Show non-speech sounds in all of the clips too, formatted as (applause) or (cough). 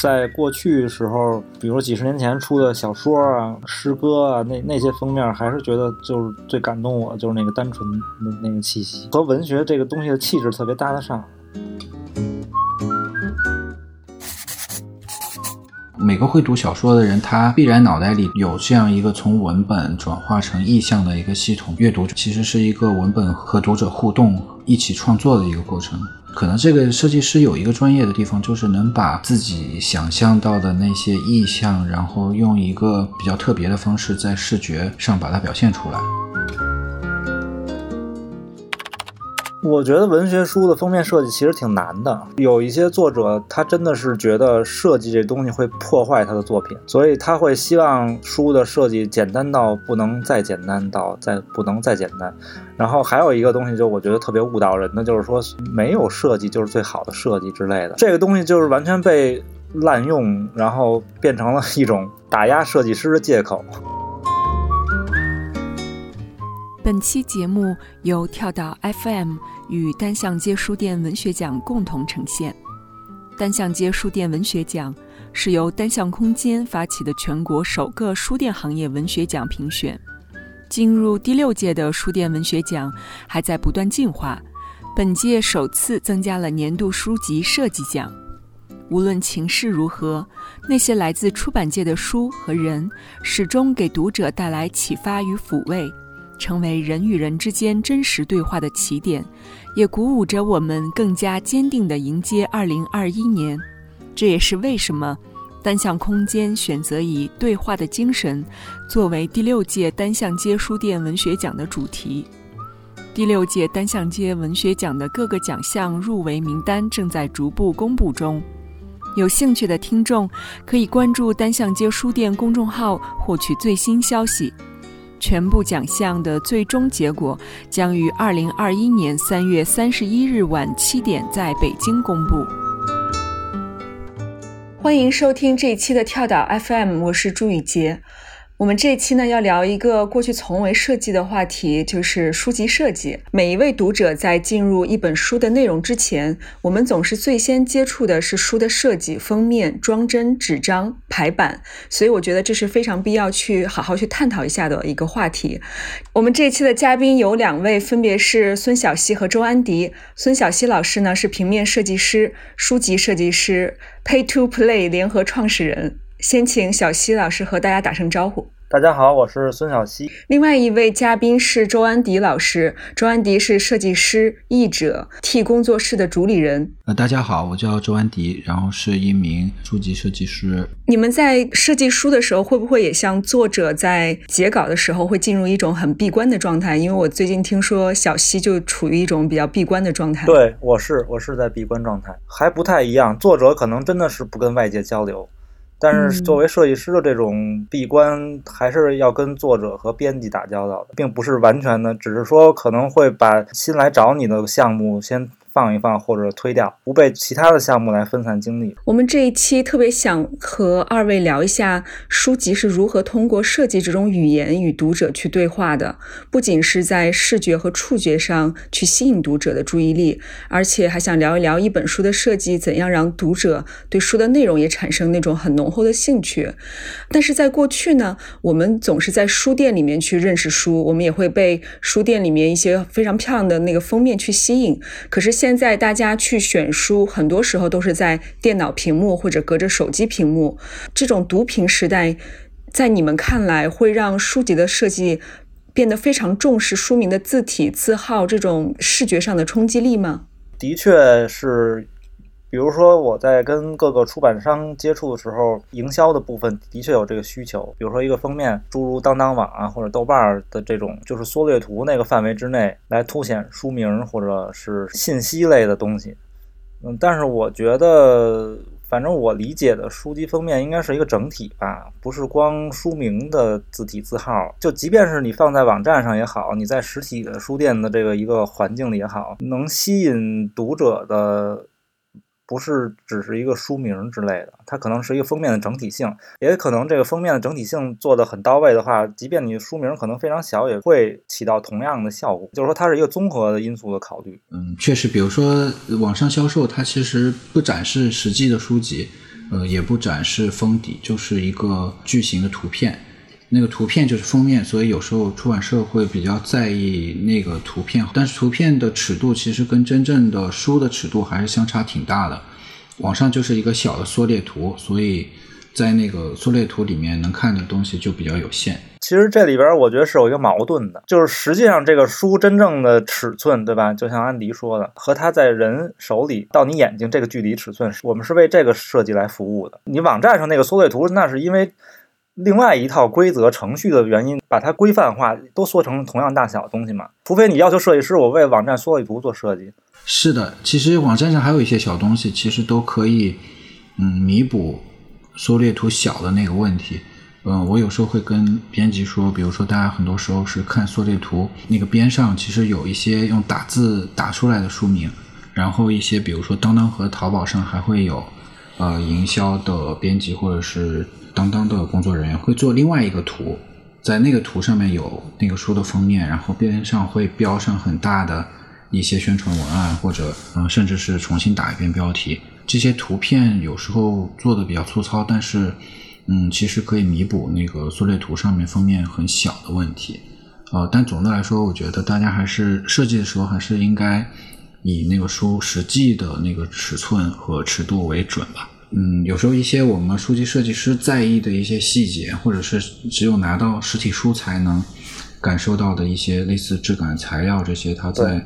在过去时候，比如几十年前出的小说啊、诗歌啊，那那些封面，还是觉得就是最感动我，就是那个单纯的那个气息，和文学这个东西的气质特别搭得上。每个会读小说的人，他必然脑袋里有这样一个从文本转化成意象的一个系统。阅读其实是一个文本和读者互动、一起创作的一个过程。可能这个设计师有一个专业的地方，就是能把自己想象到的那些意象，然后用一个比较特别的方式在视觉上把它表现出来。我觉得文学书的封面设计其实挺难的，有一些作者他真的是觉得设计这东西会破坏他的作品，所以他会希望书的设计简单到不能再简单到再不能再简单。然后还有一个东西，就我觉得特别误导人的，就是说没有设计就是最好的设计之类的，这个东西就是完全被滥用，然后变成了一种打压设计师的借口。本期节目由跳岛 FM 与单向街书店文学奖共同呈现。单向街书店文学奖是由单向空间发起的全国首个书店行业文学奖评选。进入第六届的书店文学奖还在不断进化，本届首次增加了年度书籍设计奖。无论情势如何，那些来自出版界的书和人，始终给读者带来启发与抚慰。成为人与人之间真实对话的起点，也鼓舞着我们更加坚定地迎接二零二一年。这也是为什么单向空间选择以对话的精神作为第六届单向街书店文学奖的主题。第六届单向街文学奖的各个奖项入围名单正在逐步公布中，有兴趣的听众可以关注单向街书店公众号获取最新消息。全部奖项的最终结果将于二零二一年三月三十一日晚七点在北京公布。欢迎收听这一期的跳岛 FM，我是朱雨洁。我们这一期呢要聊一个过去从未涉及的话题，就是书籍设计。每一位读者在进入一本书的内容之前，我们总是最先接触的是书的设计、封面、装帧、纸张、排版，所以我觉得这是非常必要去好好去探讨一下的一个话题。我们这一期的嘉宾有两位，分别是孙晓溪和周安迪。孙晓溪老师呢是平面设计师、书籍设计师，Pay to Play 联合创始人。先请小西老师和大家打声招呼。大家好，我是孙小西。另外一位嘉宾是周安迪老师。周安迪是设计师、译者，T 工作室的主理人。呃，大家好，我叫周安迪，然后是一名书籍设计师。你们在设计书的时候，会不会也像作者在截稿的时候会进入一种很闭关的状态？因为我最近听说小西就处于一种比较闭关的状态。对，我是我是在闭关状态，还不太一样。作者可能真的是不跟外界交流。但是作为设计师的这种闭关，还是要跟作者和编辑打交道的，并不是完全的，只是说可能会把新来找你的项目先。放一放或者推掉，不被其他的项目来分散精力。我们这一期特别想和二位聊一下书籍是如何通过设计这种语言与读者去对话的，不仅是在视觉和触觉上去吸引读者的注意力，而且还想聊一聊一本书的设计怎样让读者对书的内容也产生那种很浓厚的兴趣。但是在过去呢，我们总是在书店里面去认识书，我们也会被书店里面一些非常漂亮的那个封面去吸引。可是现在大家去选书，很多时候都是在电脑屏幕或者隔着手机屏幕。这种读屏时代，在你们看来，会让书籍的设计变得非常重视书名的字体字号这种视觉上的冲击力吗？的确是。比如说，我在跟各个出版商接触的时候，营销的部分的确有这个需求。比如说，一个封面，诸如当当网啊或者豆瓣的这种，就是缩略图那个范围之内来凸显书名或者是信息类的东西。嗯，但是我觉得，反正我理解的书籍封面应该是一个整体吧，不是光书名的字体字号。就即便是你放在网站上也好，你在实体的书店的这个一个环境里也好，能吸引读者的。不是只是一个书名之类的，它可能是一个封面的整体性，也可能这个封面的整体性做的很到位的话，即便你书名可能非常小，也会起到同样的效果。就是说，它是一个综合的因素的考虑。嗯，确实，比如说网上销售，它其实不展示实际的书籍，呃，也不展示封底，就是一个巨型的图片。那个图片就是封面，所以有时候出版社会比较在意那个图片，但是图片的尺度其实跟真正的书的尺度还是相差挺大的。网上就是一个小的缩略图，所以在那个缩略图里面能看的东西就比较有限。其实这里边我觉得是有一个矛盾的，就是实际上这个书真正的尺寸，对吧？就像安迪说的，和它在人手里到你眼睛这个距离尺寸，我们是为这个设计来服务的。你网站上那个缩略图，那是因为。另外一套规则程序的原因，把它规范化，都缩成同样大小的东西嘛？除非你要求设计师，我为网站缩略图做设计。是的，其实网站上还有一些小东西，其实都可以，嗯，弥补缩略图小的那个问题。嗯，我有时候会跟编辑说，比如说大家很多时候是看缩略图，那个边上其实有一些用打字打出来的书名，然后一些比如说当当和淘宝上还会有，呃，营销的编辑或者是。当当的工作人员会做另外一个图，在那个图上面有那个书的封面，然后边上会标上很大的一些宣传文案，或者嗯，甚至是重新打一遍标题。这些图片有时候做的比较粗糙，但是嗯，其实可以弥补那个缩略图上面封面很小的问题。呃，但总的来说，我觉得大家还是设计的时候还是应该以那个书实际的那个尺寸和尺度为准吧。嗯，有时候一些我们书籍设计师在意的一些细节，或者是只有拿到实体书才能感受到的一些类似质感、材料这些，它在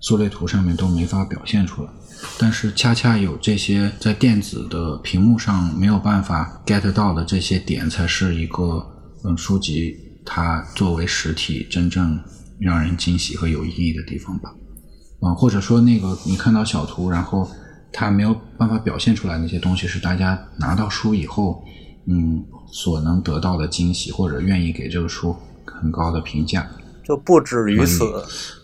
缩略图上面都没法表现出来。但是恰恰有这些在电子的屏幕上没有办法 get 到的这些点，才是一个嗯书籍它作为实体真正让人惊喜和有意义的地方吧。嗯，或者说那个你看到小图，然后。它没有办法表现出来那些东西，是大家拿到书以后，嗯，所能得到的惊喜，或者愿意给这个书很高的评价。就不止于此。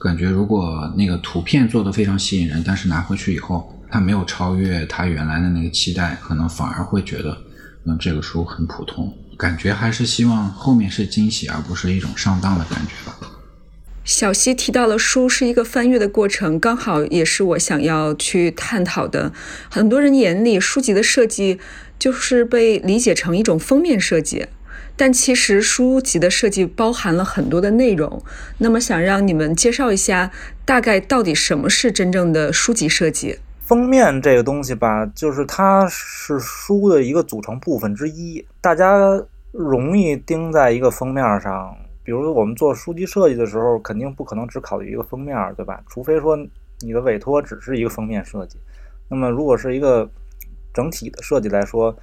感觉如果那个图片做的非常吸引人，但是拿回去以后，他没有超越他原来的那个期待，可能反而会觉得，嗯，这个书很普通。感觉还是希望后面是惊喜，而不是一种上当的感觉吧。小溪提到了书是一个翻阅的过程，刚好也是我想要去探讨的。很多人眼里，书籍的设计就是被理解成一种封面设计，但其实书籍的设计包含了很多的内容。那么，想让你们介绍一下，大概到底什么是真正的书籍设计？封面这个东西吧，就是它是书的一个组成部分之一，大家容易盯在一个封面上。比如我们做书籍设计的时候，肯定不可能只考虑一个封面，对吧？除非说你的委托只是一个封面设计。那么如果是一个整体的设计来说，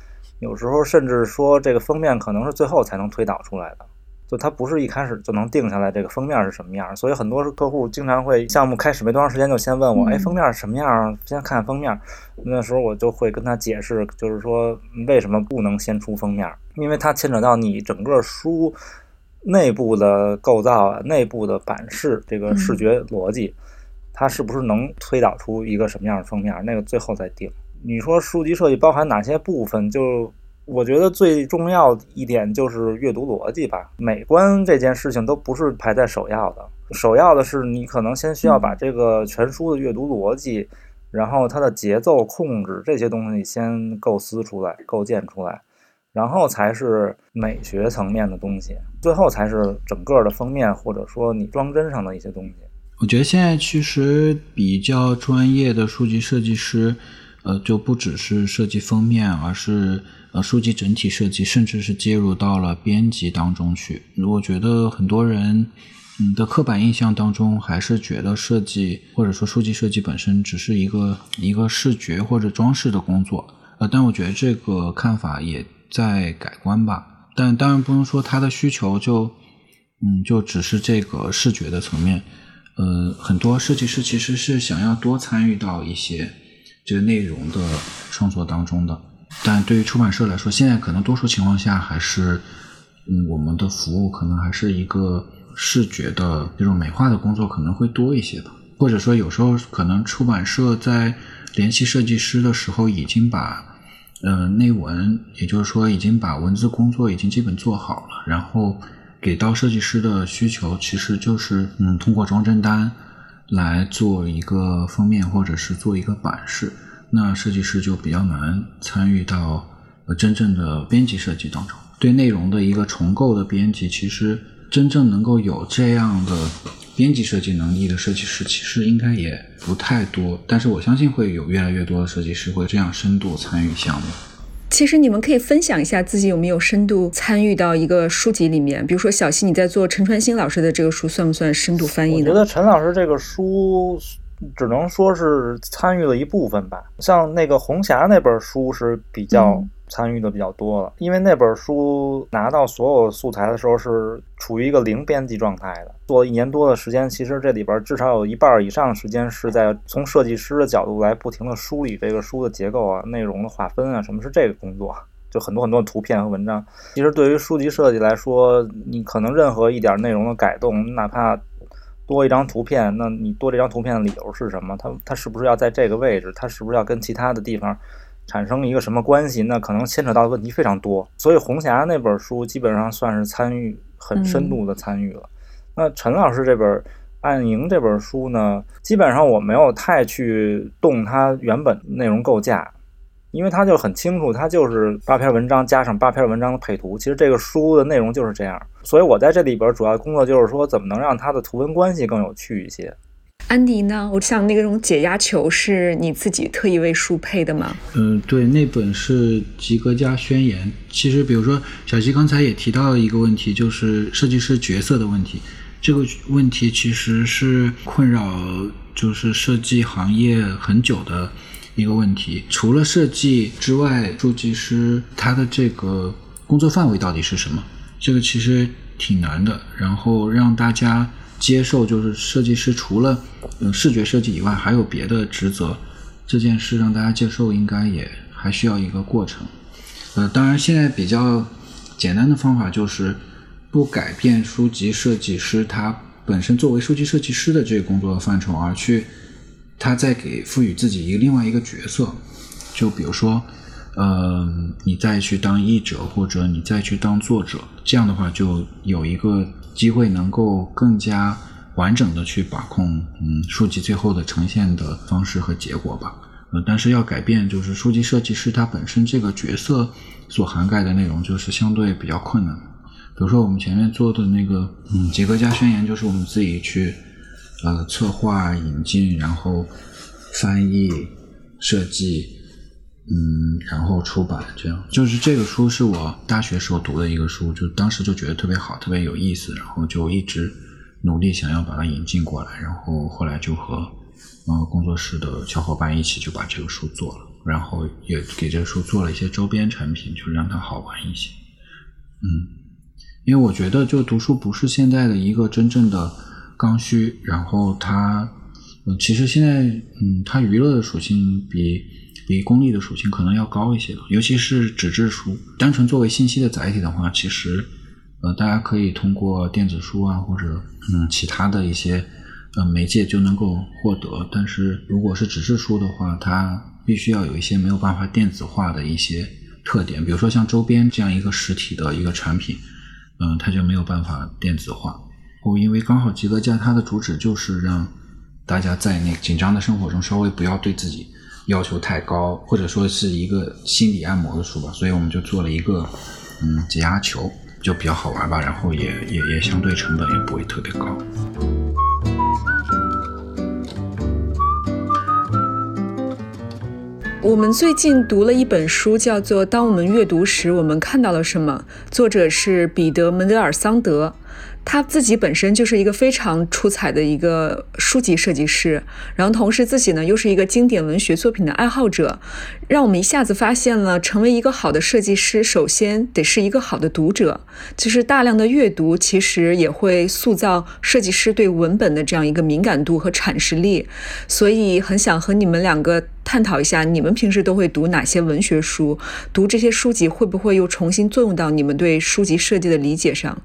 有时候甚至说这个封面可能是最后才能推导出来的，就它不是一开始就能定下来这个封面是什么样。所以很多客户经常会项目开始没多长时间就先问我，哎，封面是什么样？先看封面。那时候我就会跟他解释，就是说为什么不能先出封面，因为它牵扯到你整个书。内部的构造啊，内部的版式，这个视觉逻辑，它是不是能推导出一个什么样的封面？那个最后再定。你说书籍设计包含哪些部分？就我觉得最重要一点就是阅读逻辑吧。美观这件事情都不是排在首要的，首要的是你可能先需要把这个全书的阅读逻辑，然后它的节奏控制这些东西先构思出来、构建出来。然后才是美学层面的东西，最后才是整个的封面或者说你装帧上的一些东西。我觉得现在其实比较专业的书籍设计师，呃，就不只是设计封面，而是呃书籍整体设计，甚至是介入到了编辑当中去。我觉得很多人嗯的刻板印象当中，还是觉得设计或者说书籍设计本身只是一个一个视觉或者装饰的工作。呃，但我觉得这个看法也。在改观吧，但当然不能说他的需求就，嗯，就只是这个视觉的层面。呃，很多设计师其实是想要多参与到一些这个内容的创作当中的。但对于出版社来说，现在可能多数情况下还是，嗯，我们的服务可能还是一个视觉的这种美化的工作可能会多一些吧。或者说，有时候可能出版社在联系设计师的时候已经把。呃，内文也就是说已经把文字工作已经基本做好了，然后给到设计师的需求其实就是嗯，通过装帧单来做一个封面或者是做一个版式，那设计师就比较难参与到呃真正的编辑设计当中。对内容的一个重构的编辑，其实真正能够有这样的编辑设计能力的设计师，其实应该也不太多。但是我相信会有越来越多的设计师会这样深度参与项目。其实你们可以分享一下自己有没有深度参与到一个书籍里面，比如说小溪你在做陈传兴老师的这个书，算不算深度翻译呢？我觉得陈老师这个书只能说是参与了一部分吧。像那个红霞那本书是比较参与的比较多了，因为那本书拿到所有素材的时候是处于一个零编辑状态的，做了一年多的时间，其实这里边至少有一半以上的时间是在从设计师的角度来不停的梳理这个书的结构啊、内容的划分啊，什么是这个工作。就很多很多图片和文章，其实对于书籍设计来说，你可能任何一点内容的改动，哪怕多一张图片，那你多这张图片的理由是什么？它它是不是要在这个位置？它是不是要跟其他的地方产生一个什么关系？那可能牵扯到的问题非常多。所以红霞那本书基本上算是参与很深度的参与了。那陈老师这本《暗影》这本书呢，基本上我没有太去动它原本内容构架。因为他就很清楚，他就是八篇文章加上八篇文章的配图。其实这个书的内容就是这样，所以我在这里边主要工作就是说，怎么能让它的图文关系更有趣一些。安迪呢？我想那个种解压球是你自己特意为书配的吗？嗯，对，那本是吉格加宣言。其实，比如说小吉刚才也提到了一个问题，就是设计师角色的问题。这个问题其实是困扰就是设计行业很久的。一个问题，除了设计之外，设计师他的这个工作范围到底是什么？这个其实挺难的。然后让大家接受，就是设计师除了嗯视觉设计以外，还有别的职责，这件事让大家接受，应该也还需要一个过程。呃，当然现在比较简单的方法就是不改变书籍设计师他本身作为书籍设计师的这个工作的范畴，而去。他再给赋予自己一个另外一个角色，就比如说，呃，你再去当译者，或者你再去当作者，这样的话就有一个机会能够更加完整的去把控，嗯，书籍最后的呈现的方式和结果吧。呃，但是要改变就是书籍设计师他本身这个角色所涵盖的内容，就是相对比较困难。比如说我们前面做的那个，嗯，杰克加宣言，就是我们自己去。呃，策划、引进，然后翻译、设计，嗯，然后出版，这样就是这个书是我大学时候读的一个书，就当时就觉得特别好，特别有意思，然后就一直努力想要把它引进过来，然后后来就和呃工作室的小伙伴一起就把这个书做了，然后也给这个书做了一些周边产品，就是让它好玩一些。嗯，因为我觉得就读书不是现在的一个真正的。刚需，然后它，嗯，其实现在，嗯，它娱乐的属性比比功利的属性可能要高一些，尤其是纸质书，单纯作为信息的载体的话，其实，呃，大家可以通过电子书啊，或者嗯其他的一些呃媒介就能够获得，但是如果是纸质书的话，它必须要有一些没有办法电子化的一些特点，比如说像周边这样一个实体的一个产品，嗯，它就没有办法电子化。我因为刚好吉格家它的主旨就是让大家在那紧张的生活中稍微不要对自己要求太高，或者说是一个心理按摩的书吧，所以我们就做了一个嗯解压球，就比较好玩吧，然后也也也相对成本也不会特别高。我们最近读了一本书，叫做《当我们阅读时，我们看到了什么》，作者是彼得·门德尔桑德。他自己本身就是一个非常出彩的一个书籍设计师，然后同时自己呢又是一个经典文学作品的爱好者，让我们一下子发现了，成为一个好的设计师，首先得是一个好的读者，就是大量的阅读，其实也会塑造设计师对文本的这样一个敏感度和阐释力。所以很想和你们两个探讨一下，你们平时都会读哪些文学书？读这些书籍会不会又重新作用到你们对书籍设计的理解上？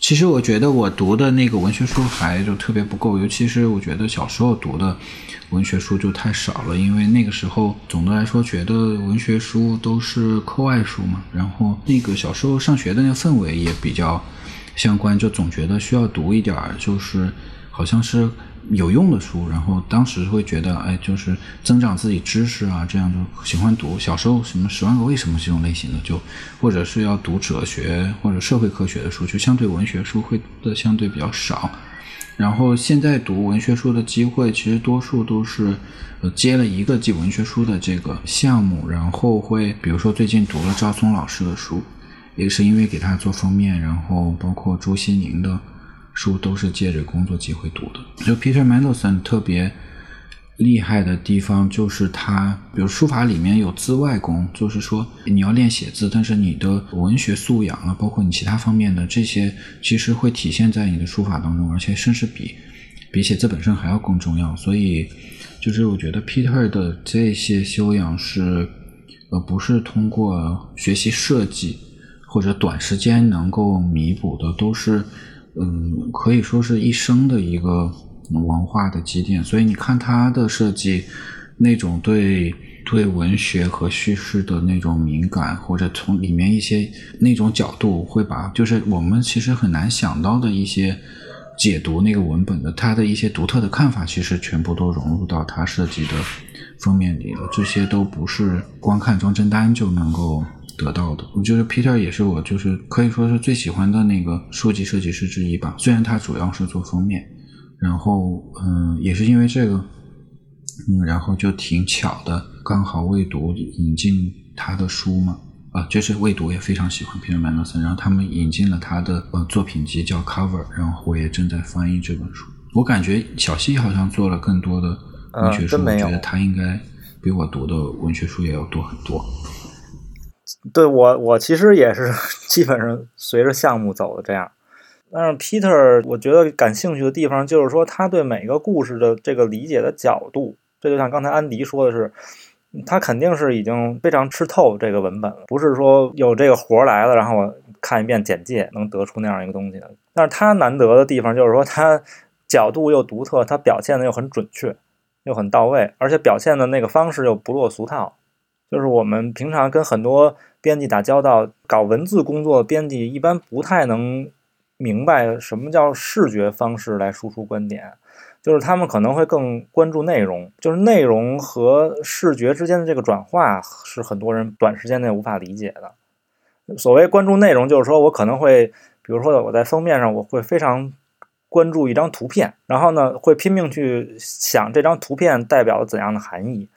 其实我觉得我读的那个文学书还就特别不够，尤其是我觉得小时候读的文学书就太少了，因为那个时候总的来说觉得文学书都是课外书嘛，然后那个小时候上学的那个氛围也比较相关，就总觉得需要读一点儿，就是好像是有用的书，然后当时会觉得，哎，就是增长自己知识啊，这样就喜欢读。小时候什么《十万个为什么》这种类型的，就或者是要读哲学或者社会科学的书，就相对文学书会的相对比较少。然后现在读文学书的机会，其实多数都是呃接了一个记文学书的这个项目，然后会比如说最近读了赵松老师的书，也是因为给他做封面，然后包括朱西宁的。书都是借着工作机会读的。就 Peter Mandelson 特别厉害的地方，就是他，比如书法里面有字外功，就是说你要练写字，但是你的文学素养啊，包括你其他方面的这些，其实会体现在你的书法当中，而且甚至比比写字本身还要更重要。所以，就是我觉得 Peter 的这些修养是，呃，不是通过学习设计或者短时间能够弥补的，都是。嗯，可以说是一生的一个文化的积淀。所以你看他的设计，那种对对文学和叙事的那种敏感，或者从里面一些那种角度，会把就是我们其实很难想到的一些解读那个文本的他的一些独特的看法，其实全部都融入到他设计的封面里了。这些都不是光看装帧单就能够。得到的，我觉得 Peter 也是我就是可以说是最喜欢的那个书籍设计师之一吧。虽然他主要是做封面，然后嗯，也是因为这个，嗯，然后就挺巧的，刚好未读引进他的书嘛，啊，就是未读也非常喜欢 Peter Mandelson，然后他们引进了他的呃作品集叫 Cover，然后我也正在翻译这本书。我感觉小西好像做了更多的文学书，我觉得他应该比我读的文学书也要多很多。对我，我其实也是 (laughs) 基本上随着项目走的这样。但是 Peter，我觉得感兴趣的地方就是说，他对每个故事的这个理解的角度，这就像刚才安迪说的是，他肯定是已经非常吃透这个文本了，不是说有这个活来了，然后我看一遍简介能得出那样一个东西的。但是他难得的地方就是说，他角度又独特，他表现的又很准确，又很到位，而且表现的那个方式又不落俗套。就是我们平常跟很多编辑打交道，搞文字工作的编辑一般不太能明白什么叫视觉方式来输出观点，就是他们可能会更关注内容，就是内容和视觉之间的这个转化是很多人短时间内无法理解的。所谓关注内容，就是说我可能会，比如说我在封面上，我会非常关注一张图片，然后呢会拼命去想这张图片代表了怎样的含义。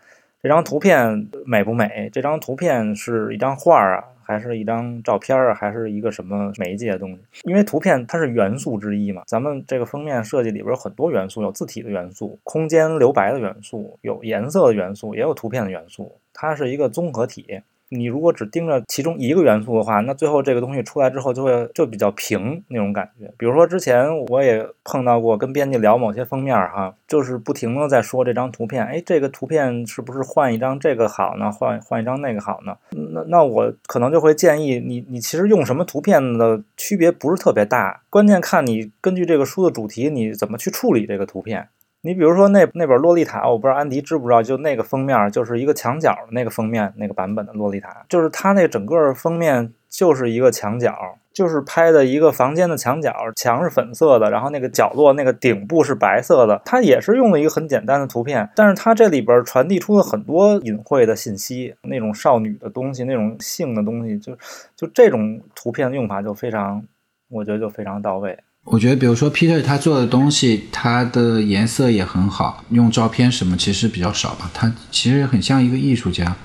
这张图片美不美？这张图片是一张画啊，还是一张照片啊，还是一个什么媒介的东西？因为图片它是元素之一嘛。咱们这个封面设计里边有很多元素，有字体的元素，空间留白的元素，有颜色的元素，也有图片的元素，它是一个综合体。你如果只盯着其中一个元素的话，那最后这个东西出来之后就会就比较平那种感觉。比如说之前我也碰到过，跟编辑聊某些封面哈，就是不停的在说这张图片，哎，这个图片是不是换一张这个好呢？换换一张那个好呢？那那我可能就会建议你，你其实用什么图片的区别不是特别大，关键看你根据这个书的主题你怎么去处理这个图片。你比如说那那本《洛丽塔》，我不知道安迪知不知道，就那个封面就是一个墙角的那个封面那个版本的《洛丽塔》，就是它那整个封面就是一个墙角，就是拍的一个房间的墙角，墙是粉色的，然后那个角落那个顶部是白色的，它也是用了一个很简单的图片，但是它这里边传递出了很多隐晦的信息，那种少女的东西，那种性的东西，就就这种图片的用法就非常，我觉得就非常到位。我觉得，比如说 Peter 他做的东西，他的颜色也很好，用照片什么其实比较少吧。他其实很像一个艺术家。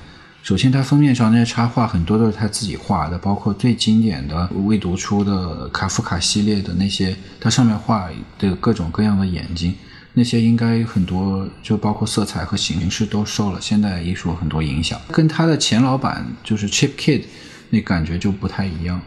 首先，他封面上那些插画很多都是他自己画的，包括最经典的未读出的卡夫卡系列的那些，他上面画的各种各样的眼睛，那些应该很多就包括色彩和形式都受了现代艺术很多影响。跟他的前老板就是 Chip Kid 那感觉就不太一样。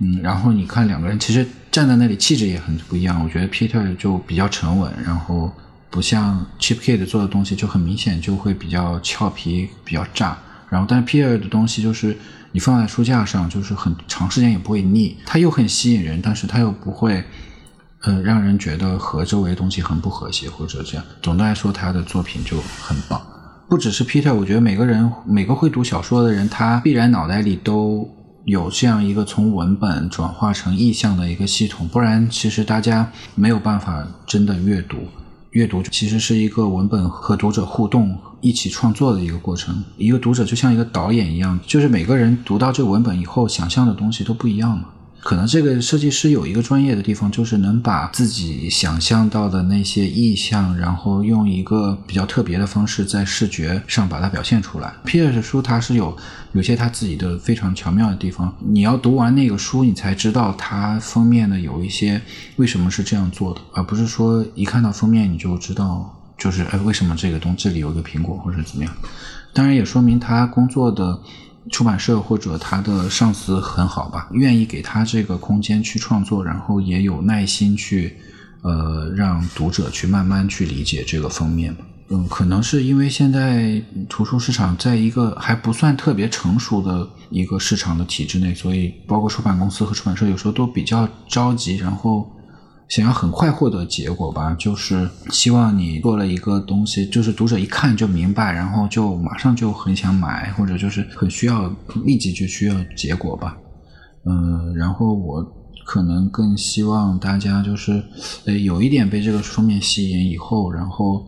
嗯，然后你看两个人其实站在那里气质也很不一样。我觉得 Peter 就比较沉稳，然后不像 Chip Kid 做的东西就很明显就会比较俏皮、比较炸。然后，但是 Peter 的东西就是你放在书架上，就是很长时间也不会腻。它又很吸引人，但是它又不会呃让人觉得和周围东西很不和谐或者这样。总的来说，他的作品就很棒。不只是 Peter，我觉得每个人每个会读小说的人，他必然脑袋里都。有这样一个从文本转化成意象的一个系统，不然其实大家没有办法真的阅读。阅读其实是一个文本和读者互动、一起创作的一个过程。一个读者就像一个导演一样，就是每个人读到这个文本以后，想象的东西都不一样嘛。可能这个设计师有一个专业的地方，就是能把自己想象到的那些意象，然后用一个比较特别的方式在视觉上把它表现出来。Peter 的书它是有有些他自己的非常巧妙的地方，你要读完那个书，你才知道它封面的有一些为什么是这样做的，而不是说一看到封面你就知道，就是哎为什么这个东这里有一个苹果或者怎么样。当然也说明他工作的。出版社或者他的上司很好吧，愿意给他这个空间去创作，然后也有耐心去，呃，让读者去慢慢去理解这个封面。嗯，可能是因为现在图书市场在一个还不算特别成熟的一个市场的体制内，所以包括出版公司和出版社有时候都比较着急，然后。想要很快获得结果吧，就是希望你做了一个东西，就是读者一看就明白，然后就马上就很想买，或者就是很需要立即就需要结果吧。嗯，然后我可能更希望大家就是，呃，有一点被这个封面吸引以后，然后。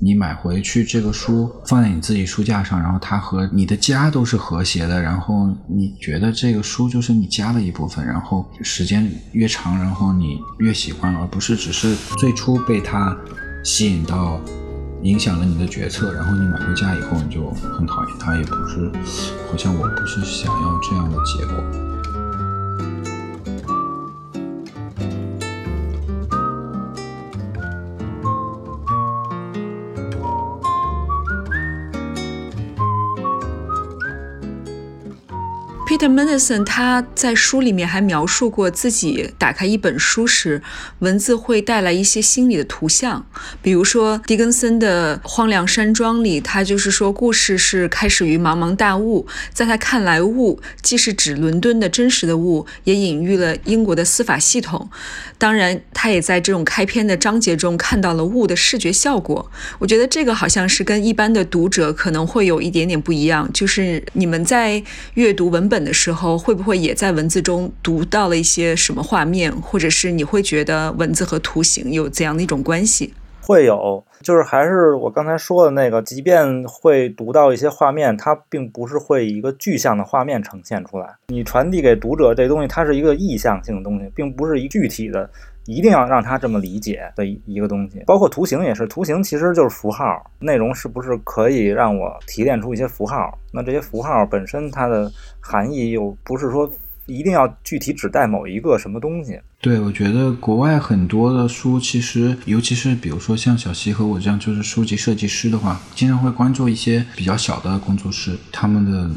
你买回去这个书放在你自己书架上，然后它和你的家都是和谐的，然后你觉得这个书就是你家的一部分，然后时间越长，然后你越喜欢，而不是只是最初被它吸引到，影响了你的决策，然后你买回家以后你就很讨厌它，也不是，好像我不是想要这样的结果。Peter Manderson 他在书里面还描述过自己打开一本书时，文字会带来一些心理的图像。比如说狄更森的《荒凉山庄》里，他就是说故事是开始于茫茫大雾，在他看来，雾既是指伦敦的真实的雾，也隐喻了英国的司法系统。当然，他也在这种开篇的章节中看到了雾的视觉效果。我觉得这个好像是跟一般的读者可能会有一点点不一样，就是你们在阅读文本。的的时候，会不会也在文字中读到了一些什么画面，或者是你会觉得文字和图形有怎样的一种关系？会有，就是还是我刚才说的那个，即便会读到一些画面，它并不是会以一个具象的画面呈现出来。你传递给读者这东西，它是一个意向性的东西，并不是一具体的。一定要让他这么理解的一个东西，包括图形也是，图形其实就是符号，内容是不是可以让我提炼出一些符号？那这些符号本身它的含义又不是说一定要具体指代某一个什么东西。对，我觉得国外很多的书，其实尤其是比如说像小西和我这样就是书籍设计师的话，经常会关注一些比较小的工作室，他们的。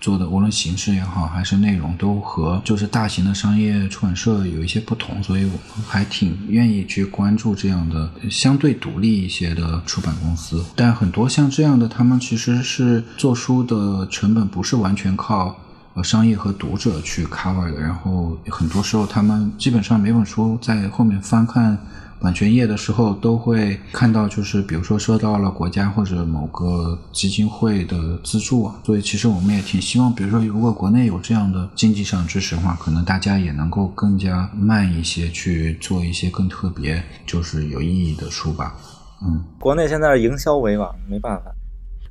做的无论形式也好，还是内容，都和就是大型的商业出版社有一些不同，所以我们还挺愿意去关注这样的相对独立一些的出版公司。但很多像这样的，他们其实是做书的成本不是完全靠呃商业和读者去 cover 的，然后很多时候他们基本上每本书在后面翻看。版权页的时候都会看到，就是比如说收到了国家或者某个基金会的资助啊，所以其实我们也挺希望，比如说如果国内有这样的经济上支持的话，可能大家也能够更加慢一些去做一些更特别、就是有意义的书吧。嗯，国内现在是营销为王，没办法。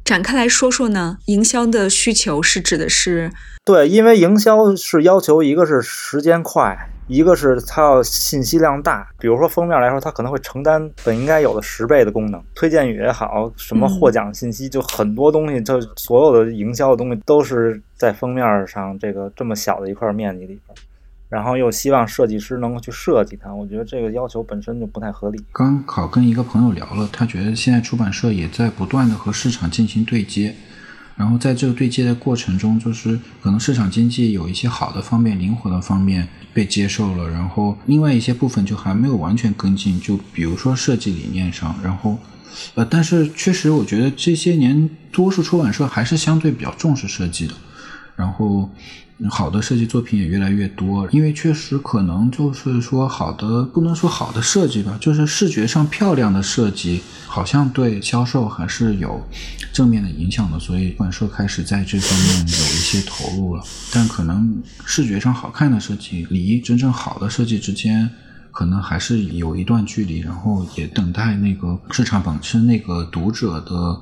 展开来说说呢？营销的需求是指的是？对，因为营销是要求一个是时间快。一个是它要信息量大，比如说封面来说，它可能会承担本应该有的十倍的功能。推荐语也好，什么获奖信息，就很多东西，就所有的营销的东西都是在封面上这个这么小的一块面积里边，然后又希望设计师能够去设计它，我觉得这个要求本身就不太合理。刚好跟一个朋友聊了，他觉得现在出版社也在不断的和市场进行对接。然后在这个对接的过程中，就是可能市场经济有一些好的方面、灵活的方面被接受了，然后另外一些部分就还没有完全跟进。就比如说设计理念上，然后，呃，但是确实我觉得这些年多数出版社还是相对比较重视设计的，然后。好的设计作品也越来越多，因为确实可能就是说好的不能说好的设计吧，就是视觉上漂亮的设计，好像对销售还是有正面的影响的，所以出版社开始在这方面有一些投入了。但可能视觉上好看的设计离真正好的设计之间。可能还是有一段距离，然后也等待那个市场本身那个读者的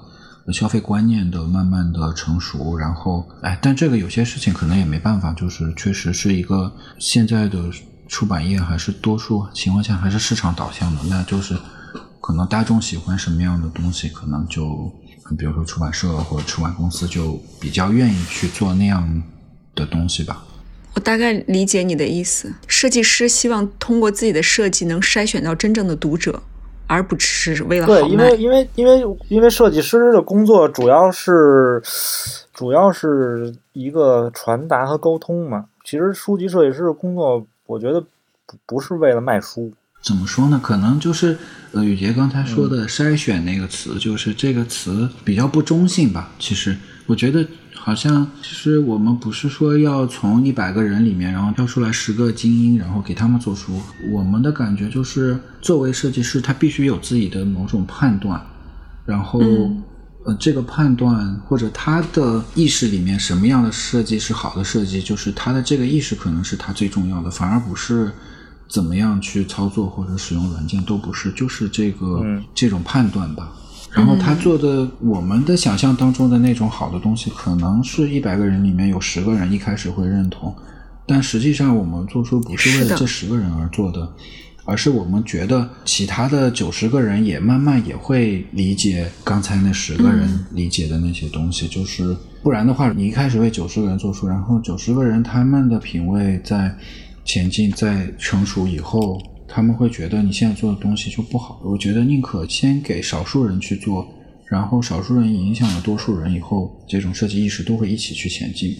消费观念的慢慢的成熟，然后哎，但这个有些事情可能也没办法，就是确实是一个现在的出版业还是多数情况下还是市场导向的，那就是可能大众喜欢什么样的东西，可能就比如说出版社或者出版公司就比较愿意去做那样的东西吧。我大概理解你的意思，设计师希望通过自己的设计能筛选到真正的读者，而不只是为了好对，因为因为因为因为设计师的工作主要是主要是一个传达和沟通嘛。其实书籍设计师的工作，我觉得不不是为了卖书。怎么说呢？可能就是呃，宇杰刚才说的“筛选”那个词，就是这个词比较不中性吧。其实我觉得。好像其实我们不是说要从一百个人里面，然后挑出来十个精英，然后给他们做书。我们的感觉就是，作为设计师，他必须有自己的某种判断，然后呃，这个判断或者他的意识里面什么样的设计是好的设计，就是他的这个意识可能是他最重要的，反而不是怎么样去操作或者使用软件都不是，就是这个这种判断吧。然后他做的，我们的想象当中的那种好的东西，可能是一百个人里面有十个人一开始会认同，但实际上我们做出不是为了这十个人而做的，而是我们觉得其他的九十个人也慢慢也会理解刚才那十个人理解的那些东西，就是不然的话，你一开始为九十个人做出，然后九十个人他们的品味在前进，在成熟以后。他们会觉得你现在做的东西就不好。我觉得宁可先给少数人去做，然后少数人影响了多数人以后，这种设计意识都会一起去前进。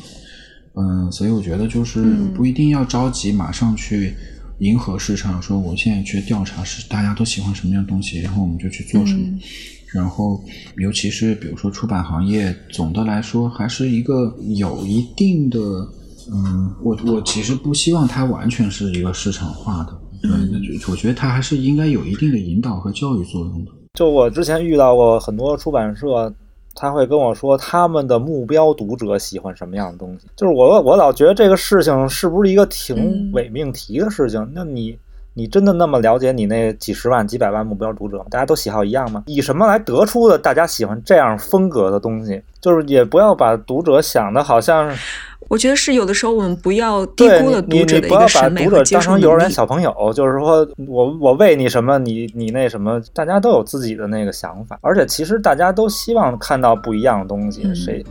嗯，所以我觉得就是不一定要着急马上去迎合市场，说我现在去调查是大家都喜欢什么样的东西，然后我们就去做什么。然后，尤其是比如说出版行业，总的来说还是一个有一定的，嗯，我我其实不希望它完全是一个市场化的。对，我觉得他还是应该有一定的引导和教育作用的。就我之前遇到过很多出版社，他会跟我说他们的目标读者喜欢什么样的东西。就是我我老觉得这个事情是不是一个挺伪命题的事情？那你。你真的那么了解你那几十万、几百万目标读者吗？大家都喜好一样吗？以什么来得出的大家喜欢这样风格的东西？就是也不要把读者想的好像，我觉得是有的时候我们不要低估了读者的一个审美和当成幼儿园小朋友，就是说我我喂你什么，你你那什么，大家都有自己的那个想法，而且其实大家都希望看到不一样的东西，谁？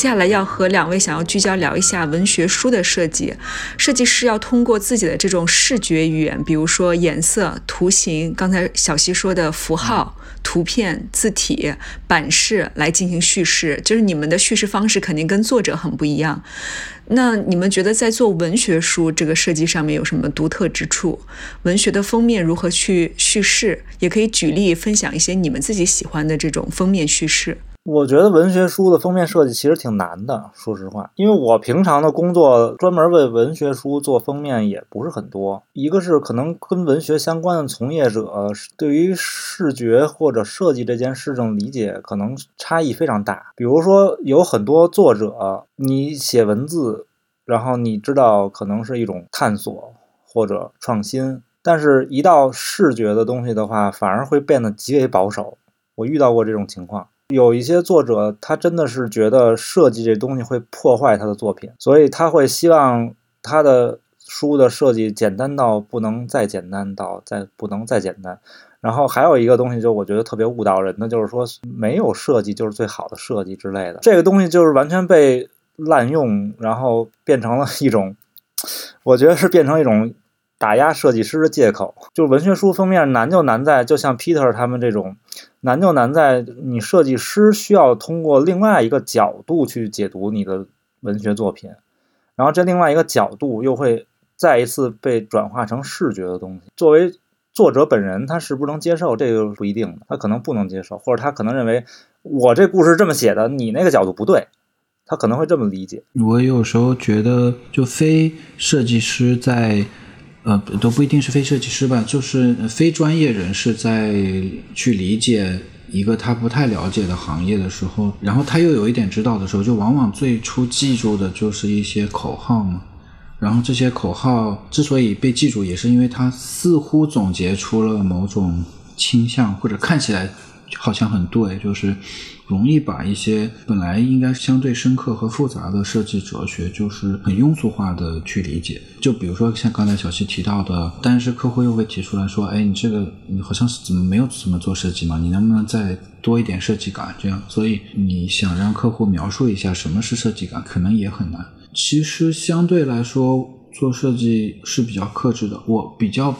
接下来要和两位想要聚焦聊一下文学书的设计。设计师要通过自己的这种视觉语言，比如说颜色、图形，刚才小溪说的符号、图片、字体、版式来进行叙事。就是你们的叙事方式肯定跟作者很不一样。那你们觉得在做文学书这个设计上面有什么独特之处？文学的封面如何去叙事？也可以举例分享一些你们自己喜欢的这种封面叙事。我觉得文学书的封面设计其实挺难的，说实话，因为我平常的工作专门为文学书做封面也不是很多。一个是可能跟文学相关的从业者对于视觉或者设计这件事情理解可能差异非常大。比如说，有很多作者，你写文字，然后你知道可能是一种探索或者创新，但是一到视觉的东西的话，反而会变得极为保守。我遇到过这种情况。有一些作者，他真的是觉得设计这东西会破坏他的作品，所以他会希望他的书的设计简单到不能再简单到再不能再简单。然后还有一个东西，就我觉得特别误导人的，就是说没有设计就是最好的设计之类的。这个东西就是完全被滥用，然后变成了一种，(laughs) 我觉得是变成一种。打压设计师的借口，就是文学书封面难就难在，就像 Peter 他们这种，难就难在你设计师需要通过另外一个角度去解读你的文学作品，然后这另外一个角度又会再一次被转化成视觉的东西。作为作者本人，他是不能接受这个不一定的，他可能不能接受，或者他可能认为我这故事这么写的，你那个角度不对。他可能会这么理解。我有时候觉得，就非设计师在，呃，都不一定是非设计师吧，就是非专业人士在去理解一个他不太了解的行业的时候，然后他又有一点知道的时候，就往往最初记住的就是一些口号嘛。然后这些口号之所以被记住，也是因为它似乎总结出了某种倾向，或者看起来好像很对，就是容易把一些本来应该相对深刻和复杂的设计哲学，就是很庸俗化的去理解。就比如说像刚才小七提到的，但是客户又会提出来说：“哎，你这个你好像是怎么没有怎么做设计嘛？你能不能再多一点设计感？”这样，所以你想让客户描述一下什么是设计感，可能也很难。其实相对来说，做设计是比较克制的。我比较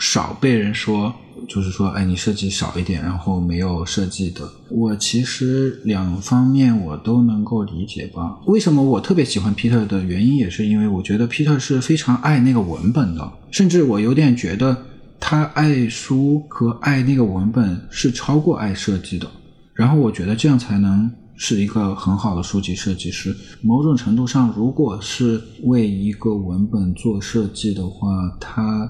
少被人说，就是说，哎，你设计少一点，然后没有设计的。我其实两方面我都能够理解吧。为什么我特别喜欢 Peter 的原因，也是因为我觉得 Peter 是非常爱那个文本的，甚至我有点觉得他爱书和爱那个文本是超过爱设计的。然后我觉得这样才能。是一个很好的书籍设计师。某种程度上，如果是为一个文本做设计的话，他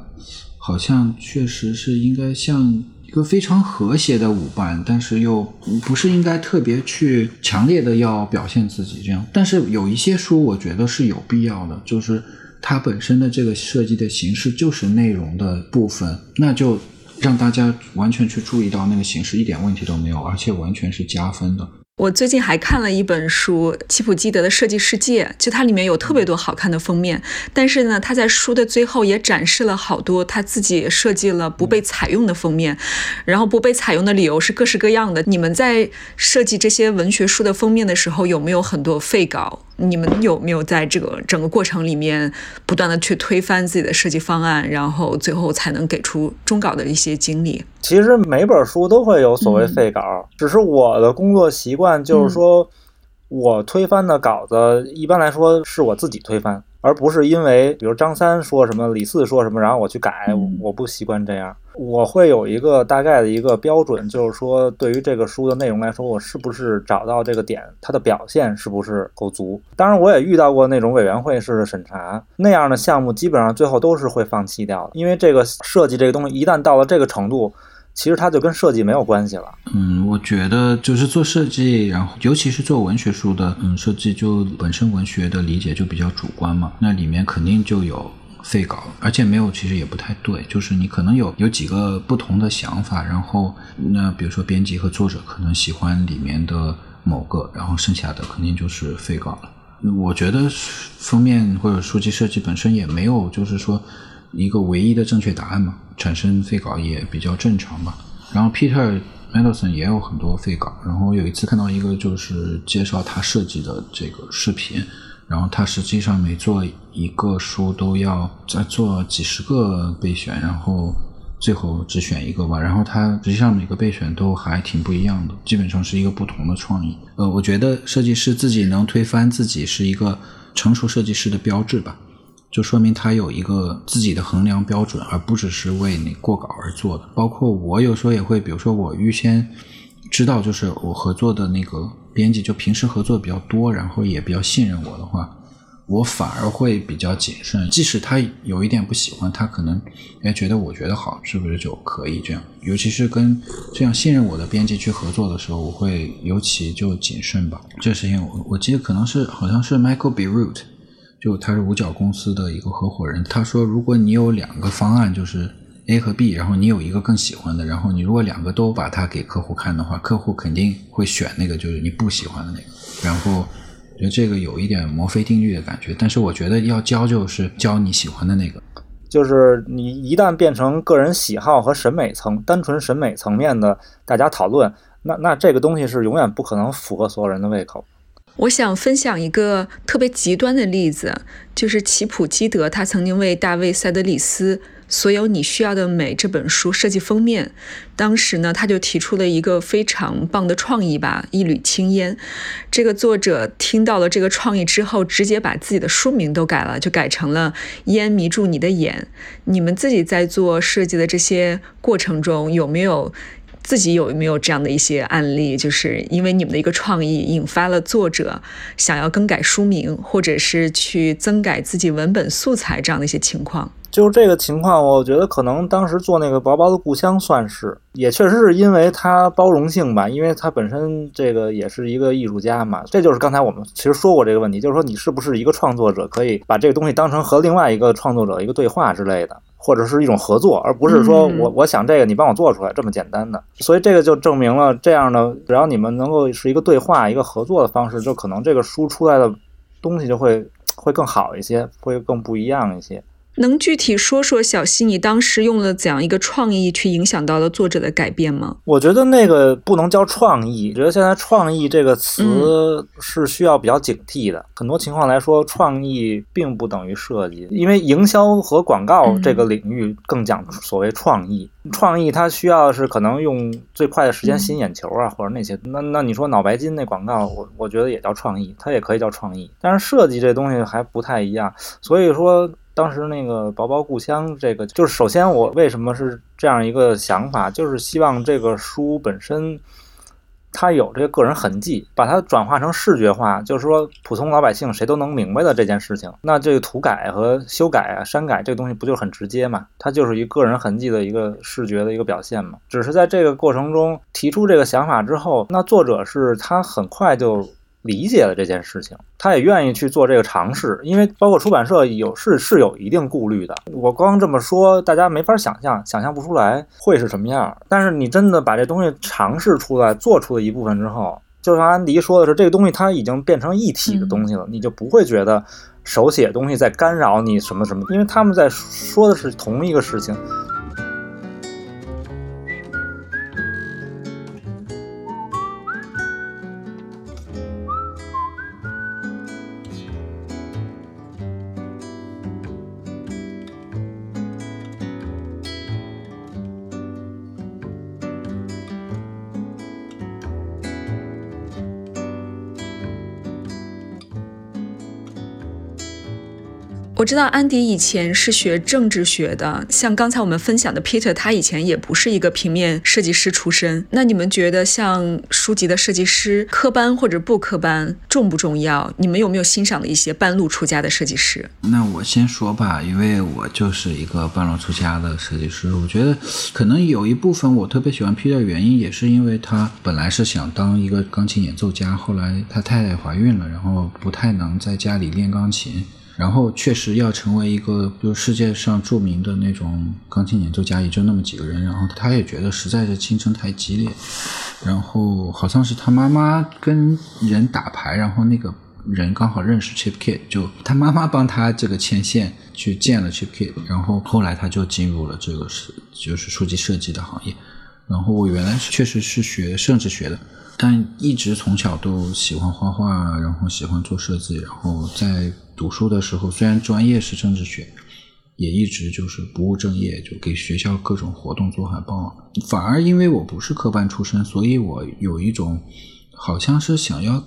好像确实是应该像一个非常和谐的舞伴，但是又不是应该特别去强烈的要表现自己这样。但是有一些书，我觉得是有必要的，就是它本身的这个设计的形式就是内容的部分，那就让大家完全去注意到那个形式，一点问题都没有，而且完全是加分的。我最近还看了一本书《齐普基德的设计世界》，就它里面有特别多好看的封面，但是呢，他在书的最后也展示了好多他自己设计了不被采用的封面，然后不被采用的理由是各式各样的。你们在设计这些文学书的封面的时候，有没有很多废稿？你们有没有在这个整个过程里面不断的去推翻自己的设计方案，然后最后才能给出终稿的一些经历？其实每本书都会有所谓废稿，只是我的工作习惯就是说，我推翻的稿子一般来说是我自己推翻。而不是因为，比如张三说什么，李四说什么，然后我去改，我不习惯这样。我会有一个大概的一个标准，就是说，对于这个书的内容来说，我是不是找到这个点，它的表现是不是够足。当然，我也遇到过那种委员会式的审查，那样的项目基本上最后都是会放弃掉的，因为这个设计这个东西一旦到了这个程度。其实它就跟设计没有关系了。嗯，我觉得就是做设计，然后尤其是做文学书的，嗯，设计就本身文学的理解就比较主观嘛，那里面肯定就有废稿，而且没有其实也不太对，就是你可能有有几个不同的想法，然后那比如说编辑和作者可能喜欢里面的某个，然后剩下的肯定就是废稿了。我觉得封面或者书籍设计本身也没有，就是说。一个唯一的正确答案嘛，产生废稿也比较正常吧。然后 Peter Mendelson 也有很多废稿。然后有一次看到一个就是介绍他设计的这个视频，然后他实际上每做一个书都要再做几十个备选，然后最后只选一个吧。然后他实际上每个备选都还挺不一样的，基本上是一个不同的创意。呃，我觉得设计师自己能推翻自己是一个成熟设计师的标志吧。就说明他有一个自己的衡量标准，而不只是为你过稿而做的。包括我有时候也会，比如说我预先知道，就是我合作的那个编辑，就平时合作比较多，然后也比较信任我的话，我反而会比较谨慎。即使他有一点不喜欢，他可能也觉得我觉得好，是不是就可以这样？尤其是跟这样信任我的编辑去合作的时候，我会尤其就谨慎吧。这事情我我记得可能是好像是 Michael Beirut 就他是五角公司的一个合伙人，他说，如果你有两个方案，就是 A 和 B，然后你有一个更喜欢的，然后你如果两个都把它给客户看的话，客户肯定会选那个就是你不喜欢的那个。然后，我觉得这个有一点墨菲定律的感觉，但是我觉得要教就是教你喜欢的那个。就是你一旦变成个人喜好和审美层单纯审美层面的大家讨论，那那这个东西是永远不可能符合所有人的胃口。我想分享一个特别极端的例子，就是齐普基德，他曾经为大卫·塞德里斯《所有你需要的美》这本书设计封面。当时呢，他就提出了一个非常棒的创意吧，一缕青烟。这个作者听到了这个创意之后，直接把自己的书名都改了，就改成了《烟迷住你的眼》。你们自己在做设计的这些过程中，有没有？自己有没有这样的一些案例，就是因为你们的一个创意引发了作者想要更改书名，或者是去增改自己文本素材这样的一些情况？就是这个情况，我觉得可能当时做那个薄薄的故乡算是，也确实是因为它包容性吧，因为它本身这个也是一个艺术家嘛。这就是刚才我们其实说过这个问题，就是说你是不是一个创作者，可以把这个东西当成和另外一个创作者一个对话之类的，或者是一种合作，而不是说我我想这个你帮我做出来这么简单的。所以这个就证明了这样的，只要你们能够是一个对话、一个合作的方式，就可能这个书出来的东西就会会更好一些，会更不一样一些。能具体说说小溪，你当时用了怎样一个创意去影响到了作者的改变吗？我觉得那个不能叫创意，我觉得现在“创意”这个词是需要比较警惕的。很多情况来说，创意并不等于设计，因为营销和广告这个领域更讲所谓创意。创意它需要是可能用最快的时间吸引眼球啊，或者那些。那那你说脑白金那广告，我我觉得也叫创意，它也可以叫创意。但是设计这东西还不太一样，所以说。当时那个《薄薄故乡》这个，就是首先我为什么是这样一个想法，就是希望这个书本身它有这个个人痕迹，把它转化成视觉化，就是说普通老百姓谁都能明白的这件事情。那这个涂改和修改啊、删改这个东西不就很直接嘛？它就是一个人痕迹的一个视觉的一个表现嘛。只是在这个过程中提出这个想法之后，那作者是他很快就。理解了这件事情，他也愿意去做这个尝试，因为包括出版社有是是有一定顾虑的。我光这么说，大家没法想象，想象不出来会是什么样。但是你真的把这东西尝试出来，做出了一部分之后，就像安迪说的是，这个东西它已经变成一体的东西了，你就不会觉得手写东西在干扰你什么什么，因为他们在说的是同一个事情。我知道安迪以前是学政治学的，像刚才我们分享的 Peter，他以前也不是一个平面设计师出身。那你们觉得像书籍的设计师，科班或者不科班重不重要？你们有没有欣赏的一些半路出家的设计师？那我先说吧，因为我就是一个半路出家的设计师。我觉得可能有一部分我特别喜欢 Peter 的原因，也是因为他本来是想当一个钢琴演奏家，后来他太太怀孕了，然后不太能在家里练钢琴。然后确实要成为一个，就世界上著名的那种钢琴演奏家，也就那么几个人。然后他也觉得实在是竞争太激烈。然后好像是他妈妈跟人打牌，然后那个人刚好认识 Chip Kid，就他妈妈帮他这个牵线去见了 Chip Kid，。然后后来他就进入了这个是就是书籍设计的行业。然后我原来确实是学政治学的。但一直从小都喜欢画画，然后喜欢做设计，然后在读书的时候，虽然专业是政治学，也一直就是不务正业，就给学校各种活动做海报。反而因为我不是科班出身，所以我有一种好像是想要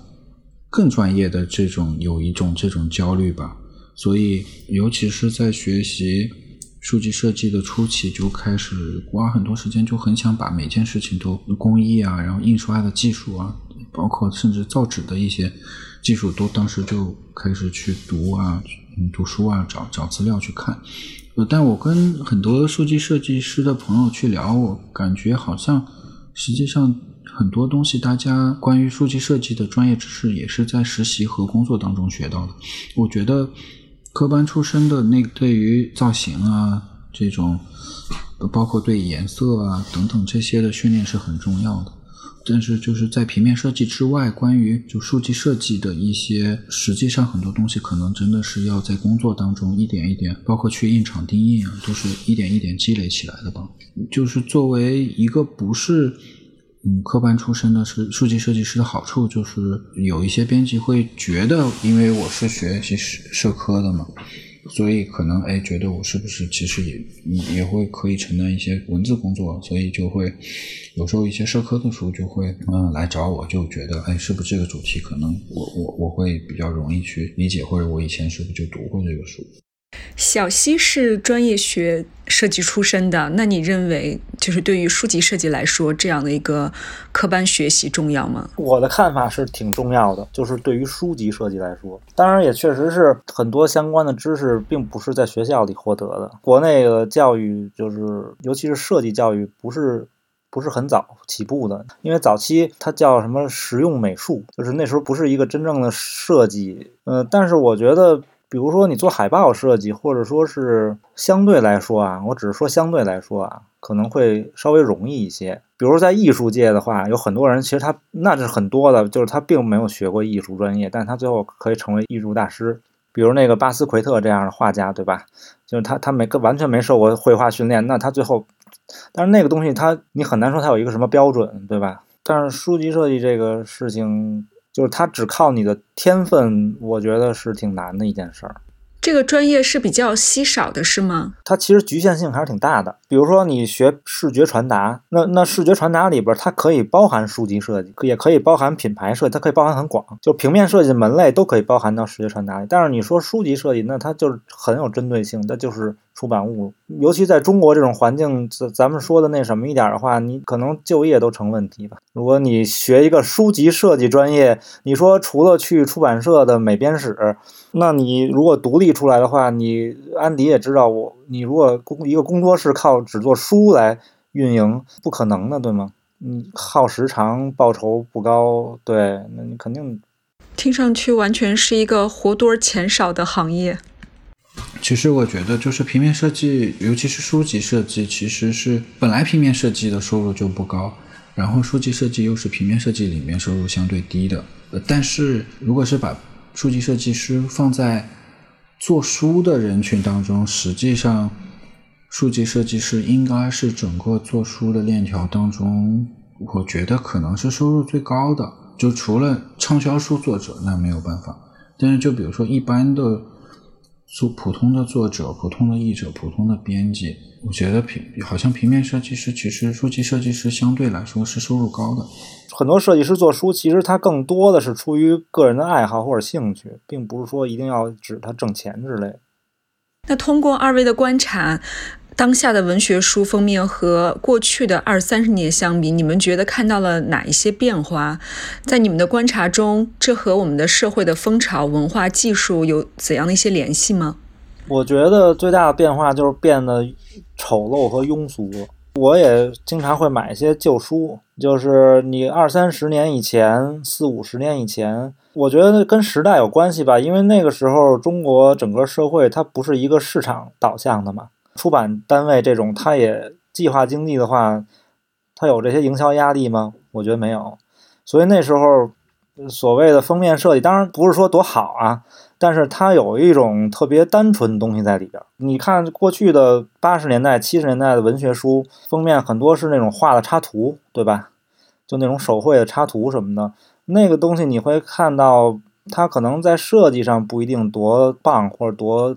更专业的这种有一种这种焦虑吧。所以尤其是在学习。数据设计的初期就开始花很多时间，就很想把每件事情都工艺啊，然后印刷的技术啊，包括甚至造纸的一些技术，都当时就开始去读啊，读书啊，找找资料去看。呃，但我跟很多数据设计师的朋友去聊，我感觉好像实际上很多东西，大家关于数据设计的专业知识也是在实习和工作当中学到的。我觉得。科班出身的那对于造型啊这种，包括对颜色啊等等这些的训练是很重要的。但是就是在平面设计之外，关于就数据设计的一些，实际上很多东西可能真的是要在工作当中一点一点，包括去印厂钉印啊，都是一点一点积累起来的吧。就是作为一个不是。嗯，科班出身的是数据设计师的好处就是有一些编辑会觉得，因为我是学习社社科的嘛，所以可能哎觉得我是不是其实也也会可以承担一些文字工作，所以就会有时候一些社科的书就会嗯来找我，就觉得哎是不是这个主题可能我我我会比较容易去理解，或者我以前是不是就读过这个书。小西是专业学设计出身的，那你认为就是对于书籍设计来说，这样的一个科班学习重要吗？我的看法是挺重要的，就是对于书籍设计来说，当然也确实是很多相关的知识并不是在学校里获得的。国内的教育就是，尤其是设计教育，不是。不是很早起步的，因为早期它叫什么实用美术，就是那时候不是一个真正的设计。嗯，但是我觉得，比如说你做海报设计，或者说是相对来说啊，我只是说相对来说啊，可能会稍微容易一些。比如在艺术界的话，有很多人其实他那是很多的，就是他并没有学过艺术专业，但他最后可以成为艺术大师。比如那个巴斯奎特这样的画家，对吧？就是他他没完全没受过绘画训练，那他最后。但是那个东西，他你很难说他有一个什么标准，对吧？但是书籍设计这个事情，就是它只靠你的天分，我觉得是挺难的一件事儿。这个专业是比较稀少的，是吗？它其实局限性还是挺大的。比如说你学视觉传达，那那视觉传达里边，它可以包含书籍设计，也可以包含品牌设计，它可以包含很广，就平面设计门类都可以包含到视觉传达里。但是你说书籍设计，那它就是很有针对性，那就是。出版物，尤其在中国这种环境，咱咱们说的那什么一点的话，你可能就业都成问题吧。如果你学一个书籍设计专业，你说除了去出版社的美编室，那你如果独立出来的话，你安迪也知道，我你如果工一个工作室靠只做书来运营，不可能的，对吗？你耗时长，报酬不高，对，那你肯定。听上去完全是一个活多钱少的行业。其实我觉得，就是平面设计，尤其是书籍设计，其实是本来平面设计的收入就不高，然后书籍设计又是平面设计里面收入相对低的。呃，但是如果是把书籍设计师放在做书的人群当中，实际上，书籍设计师应该是整个做书的链条当中，我觉得可能是收入最高的。就除了畅销书作者，那没有办法。但是就比如说一般的。做普通的作者、普通的译者、普通的编辑，我觉得平好像平面设计师，其实书籍设计师相对来说是收入高的。很多设计师做书，其实他更多的是出于个人的爱好或者兴趣，并不是说一定要指他挣钱之类。那通过二位的观察。当下的文学书封面和过去的二三十年相比，你们觉得看到了哪一些变化？在你们的观察中，这和我们的社会的风潮、文化、技术有怎样的一些联系吗？我觉得最大的变化就是变得丑陋和庸俗。我也经常会买一些旧书，就是你二三十年以前、四五十年以前，我觉得跟时代有关系吧，因为那个时候中国整个社会它不是一个市场导向的嘛。出版单位这种，它也计划经济的话，它有这些营销压力吗？我觉得没有。所以那时候所谓的封面设计，当然不是说多好啊，但是它有一种特别单纯的东西在里边。你看过去的八十年代、七十年代的文学书封面，很多是那种画的插图，对吧？就那种手绘的插图什么的，那个东西你会看到，它可能在设计上不一定多棒或者多。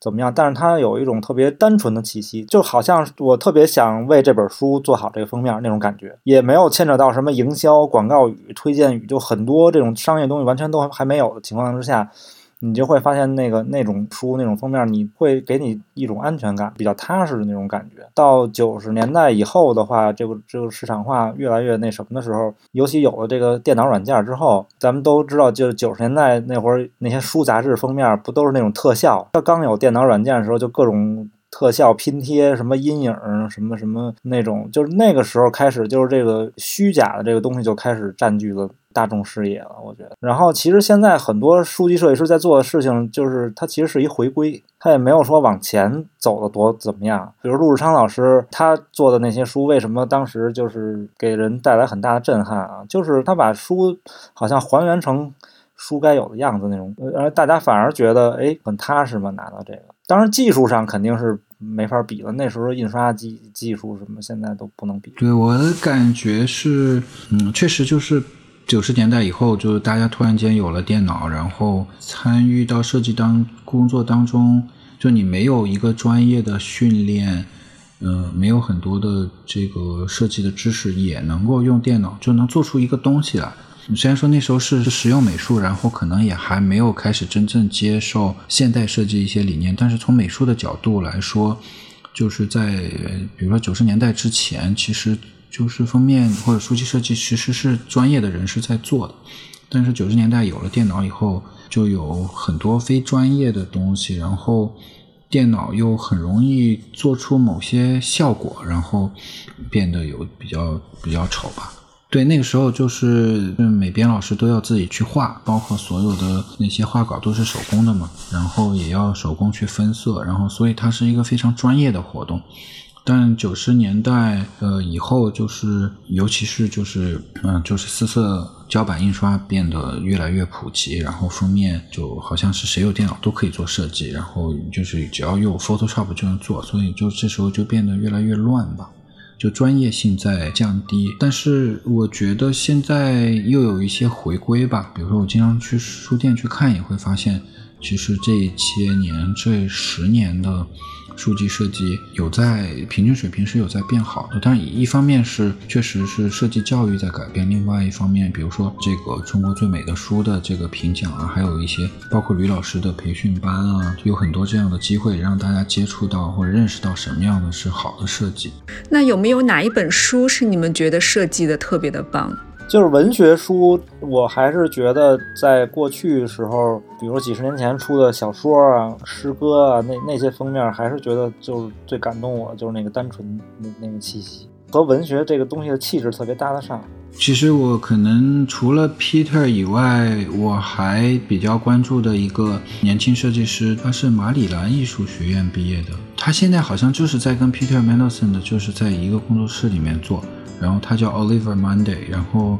怎么样？但是它有一种特别单纯的气息，就好像我特别想为这本书做好这个封面那种感觉，也没有牵扯到什么营销、广告语、推荐语，就很多这种商业东西完全都还没有的情况之下。你就会发现那个那种书那种封面，你会给你一种安全感，比较踏实的那种感觉。到九十年代以后的话，这个这个市场化越来越那什么的时候，尤其有了这个电脑软件之后，咱们都知道，就是九十年代那会儿那些书杂志封面不都是那种特效？它刚有电脑软件的时候，就各种特效拼贴，什么阴影，什么什么那种，就是那个时候开始，就是这个虚假的这个东西就开始占据了。大众视野了，我觉得。然后其实现在很多书籍设计师在做的事情，就是他其实是一回归，他也没有说往前走的多怎么样。比如陆志昌老师他做的那些书，为什么当时就是给人带来很大的震撼啊？就是他把书好像还原成书该有的样子那种，而大家反而觉得哎很踏实嘛，拿到这个。当然技术上肯定是没法比了，那时候印刷技技术什么现在都不能比。对我的感觉是，嗯，确实就是。九十年代以后，就是大家突然间有了电脑，然后参与到设计当工作当中，就你没有一个专业的训练，呃，没有很多的这个设计的知识，也能够用电脑就能做出一个东西来。虽然说那时候是实用美术，然后可能也还没有开始真正接受现代设计一些理念，但是从美术的角度来说，就是在比如说九十年代之前，其实就是封面或者书籍设计其实是专业的人士在做的，但是九十年代有了电脑以后，就有很多非专业的东西，然后。电脑又很容易做出某些效果，然后变得有比较比较丑吧。对，那个时候就是每编老师都要自己去画，包括所有的那些画稿都是手工的嘛，然后也要手工去分色，然后所以它是一个非常专业的活动。但九十年代呃以后，就是尤其是就是嗯，就是四色胶版印刷变得越来越普及，然后封面就好像是谁有电脑都可以做设计，然后就是只要用 Photoshop 就能做，所以就这时候就变得越来越乱吧，就专业性在降低。但是我觉得现在又有一些回归吧，比如说我经常去书店去看，也会发现，其实这些年这十年的。书籍设计有在平均水平是有在变好的，但一方面是确实是设计教育在改变，另外一方面，比如说这个中国最美的书的这个评奖啊，还有一些包括吕老师的培训班啊，有很多这样的机会让大家接触到或者认识到什么样的是好的设计。那有没有哪一本书是你们觉得设计的特别的棒？就是文学书，我还是觉得在过去时候，比如几十年前出的小说啊、诗歌啊，那那些封面还是觉得就是最感动我，就是那个单纯那那个气息和文学这个东西的气质特别搭得上。其实我可能除了 Peter 以外，我还比较关注的一个年轻设计师，他是马里兰艺术学院毕业的，他现在好像就是在跟 Peter Mendelson 的，就是在一个工作室里面做。然后他叫 Oliver Monday，然后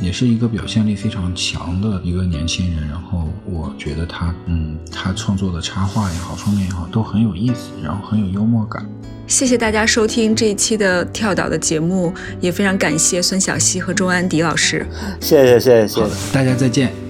也是一个表现力非常强的一个年轻人。然后我觉得他，嗯，他创作的插画也好，封面也好，都很有意思，然后很有幽默感。谢谢大家收听这一期的跳岛的节目，也非常感谢孙晓溪和钟安迪老师。谢谢谢谢谢谢，大家再见。